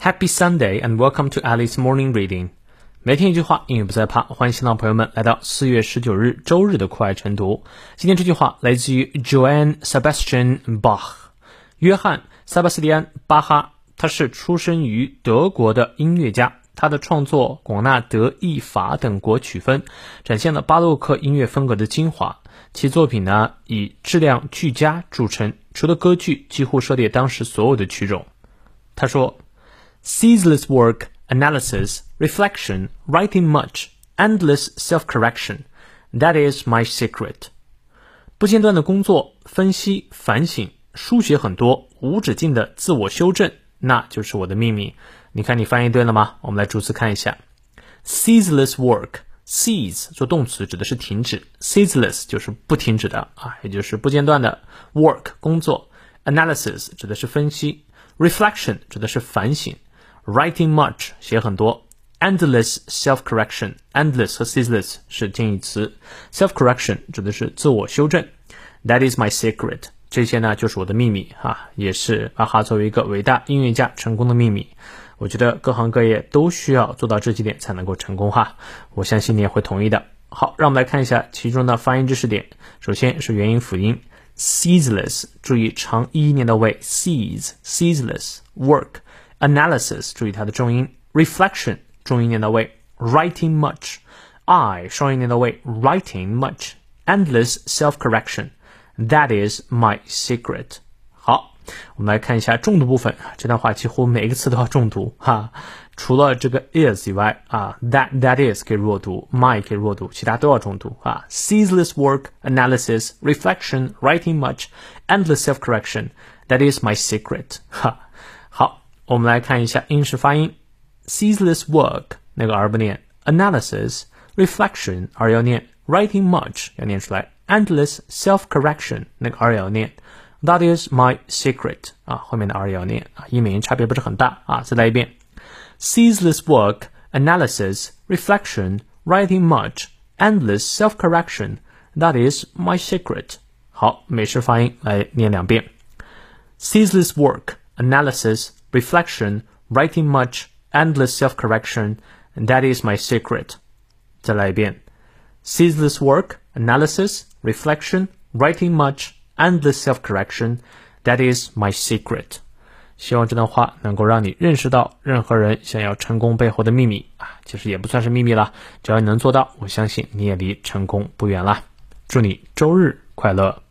Happy Sunday and welcome to Alice Morning Reading。每天一句话，英语不再怕。欢迎新浪朋友们来到四月十九日周日的酷爱晨读。今天这句话来自于 Johann Sebastian Bach，约翰·塞巴斯蒂安·巴哈。他是出生于德国的音乐家。他的创作广纳德意法等国曲风，展现了巴洛克音乐风格的精华。其作品呢以质量俱佳著称，除了歌剧，几乎涉猎当时所有的曲种。他说。Ceaseless work, analysis, reflection, writing much, endless self-correction. That is my secret. 不间断的工作、分析、反省、书写很多、无止境的自我修正，那就是我的秘密。你看，你翻译对了吗？我们来逐词看一下。ceaseless work，cease 做动词指的是停止，ceaseless 就是不停止的啊，也就是不间断的 work 工作。analysis 指的是分析，reflection 指的是反省。Writing much 写很多，endless self correction，endless 和 ceaseless 是近义词，self correction 指的是自我修正。That is my secret，这些呢就是我的秘密哈，也是阿哈作为一个伟大音乐家成功的秘密。我觉得各行各业都需要做到这几点才能够成功哈，我相信你也会同意的。好，让我们来看一下其中的发音知识点。首先是元音辅音 ceaseless，注意长一念到位，cease ceaseless work。analysis 注意它的重音，reflection 重音念到位，writing much，I 双音念到位，writing much，endless self-correction。That is my secret。好，我们来看一下重读部分。这段话几乎每一个词都要重读哈，除了这个 is 以外啊，that that is 可以弱读，my 可以弱读，其他都要重读啊。Ceaseless work, analysis, reflection, writing much, endless self-correction. That is my secret。哈。 我们来看一下英式发音，ceaseless work 那个 r 不念，analysis，reflection r 要念，writing much 要念出来，endless self-correction 那个 r 要念，that is my secret 啊，后面的 r 要念啊，音美音差别不是很大啊，再来一遍，ceaseless work, analysis, reflection, writing much, endless self-correction, that is my secret。好，美式发音来念两遍，ceaseless work, analysis reflection, writing much, endless self-correction, and that is my secret. 再来一遍，ceaseless work, analysis, reflection, writing much, endless self-correction, that is my secret. 希望这段话能够让你认识到，任何人想要成功背后的秘密啊，其实也不算是秘密了。只要你能做到，我相信你也离成功不远啦。祝你周日快乐！